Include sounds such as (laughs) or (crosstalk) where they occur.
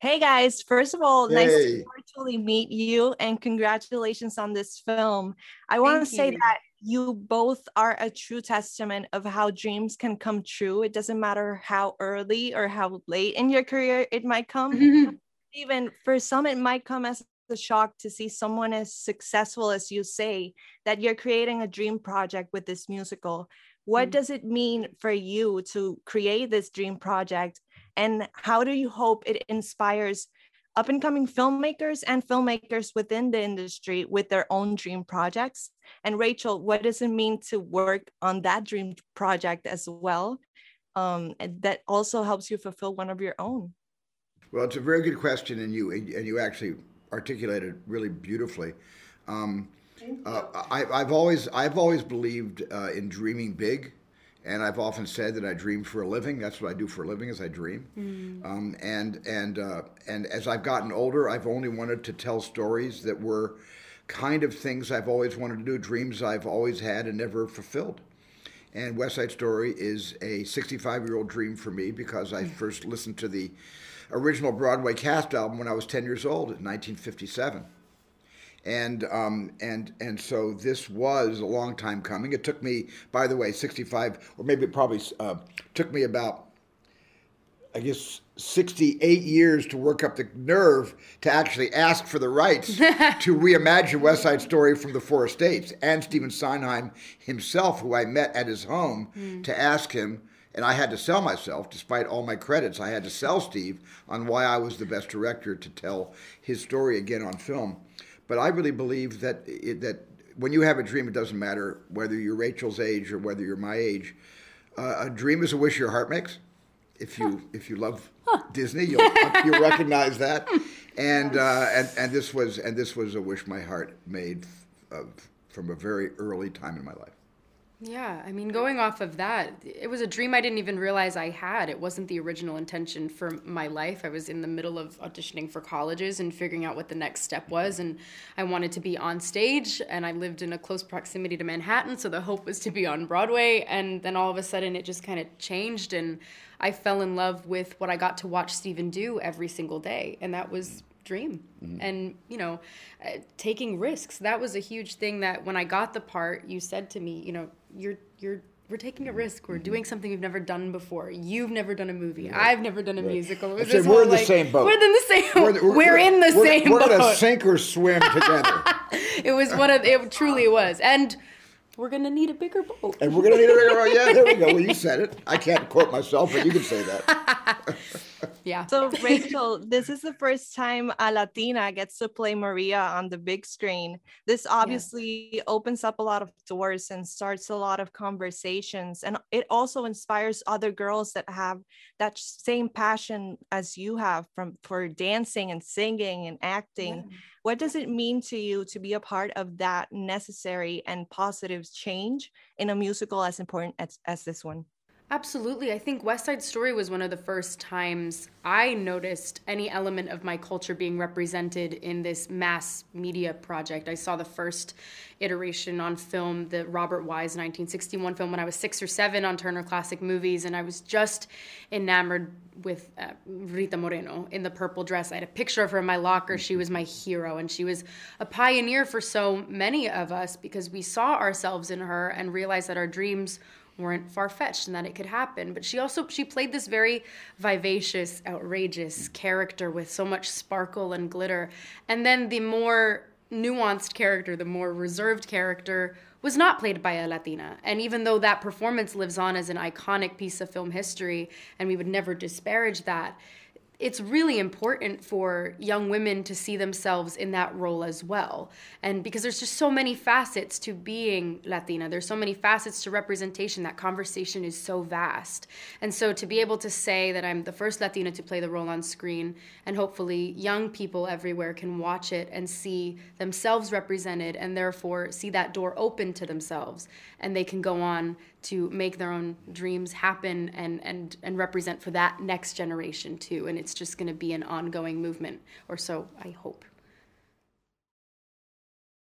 Hey guys, first of all, hey. nice to virtually meet you and congratulations on this film. I want to say that you both are a true testament of how dreams can come true. It doesn't matter how early or how late in your career it might come. (laughs) Even for some, it might come as a shock to see someone as successful as you say that you're creating a dream project with this musical. What mm. does it mean for you to create this dream project? And how do you hope it inspires up and coming filmmakers and filmmakers within the industry with their own dream projects? And Rachel, what does it mean to work on that dream project as well? Um, that also helps you fulfill one of your own. Well, it's a very good question, and you and you actually articulated really beautifully. Um, uh, I, have always I've always believed uh, in dreaming big, and I've often said that I dream for a living. That's what I do for a living is I dream. Mm. Um, and and uh, and as I've gotten older, I've only wanted to tell stories that were kind of things I've always wanted to do, dreams I've always had and never fulfilled. And West Side Story is a 65 year old dream for me because I mm. first listened to the original Broadway cast album when I was 10 years old in 1957 and um, and and so this was a long time coming. It took me, by the way, 65 or maybe it probably uh, took me about, I guess, 68 years to work up the nerve to actually ask for the rights (laughs) to reimagine West Side Story from the Four Estates and Stephen Sondheim himself, who I met at his home, mm. to ask him. And I had to sell myself, despite all my credits. I had to sell Steve on why I was the best director to tell his story again on film. But I really believe that it, that when you have a dream, it doesn't matter whether you're Rachel's age or whether you're my age. Uh, a dream is a wish your heart makes. If you (laughs) if you love Disney, you'll you'll (laughs) recognize that. And uh, and and this was and this was a wish my heart made uh, from a very early time in my life. Yeah, I mean, going off of that, it was a dream I didn't even realize I had. It wasn't the original intention for my life. I was in the middle of auditioning for colleges and figuring out what the next step was. And I wanted to be on stage, and I lived in a close proximity to Manhattan, so the hope was to be on Broadway. And then all of a sudden, it just kind of changed, and I fell in love with what I got to watch Stephen do every single day. And that was dream mm-hmm. and you know uh, taking risks that was a huge thing that when i got the part you said to me you know you're you're we're taking a risk. We're doing something we've never done before. You've never done a movie. Right. I've never done a right. musical. It we're in the like, same boat. We're in the same. We're, we're, (laughs) we're in the we're, same. We're boat. gonna sink or swim together. (laughs) it was one of. It truly it was, and we're gonna need a bigger boat. And we're gonna need a bigger boat. Yeah, there we go. Well, you said it. I can't quote myself, but you can say that. (laughs) yeah. So Rachel, this is the first time a Latina gets to play Maria on the big screen. This obviously yeah. opens up a lot of doors and starts a lot of conversations, and it also inspires other girls that have that same passion as you have from for dancing and singing and acting. Yeah what does it mean to you to be a part of that necessary and positive change in a musical as important as, as this one? Absolutely. I think West Side Story was one of the first times I noticed any element of my culture being represented in this mass media project. I saw the first iteration on film, the Robert Wise 1961 film, when I was six or seven on Turner Classic Movies, and I was just enamored with uh, Rita Moreno in the purple dress. I had a picture of her in my locker. She was my hero, and she was a pioneer for so many of us because we saw ourselves in her and realized that our dreams weren't far-fetched and that it could happen. But she also she played this very vivacious outrageous character with so much sparkle and glitter. And then the more nuanced character the more reserved character was not played by a latina. And even though that performance lives on as an iconic piece of film history and we would never disparage that it's really important for young women to see themselves in that role as well. And because there's just so many facets to being Latina, there's so many facets to representation. That conversation is so vast. And so to be able to say that I'm the first Latina to play the role on screen, and hopefully young people everywhere can watch it and see themselves represented, and therefore see that door open to themselves, and they can go on to make their own dreams happen and and and represent for that next generation too. And it's just going to be an ongoing movement or so i hope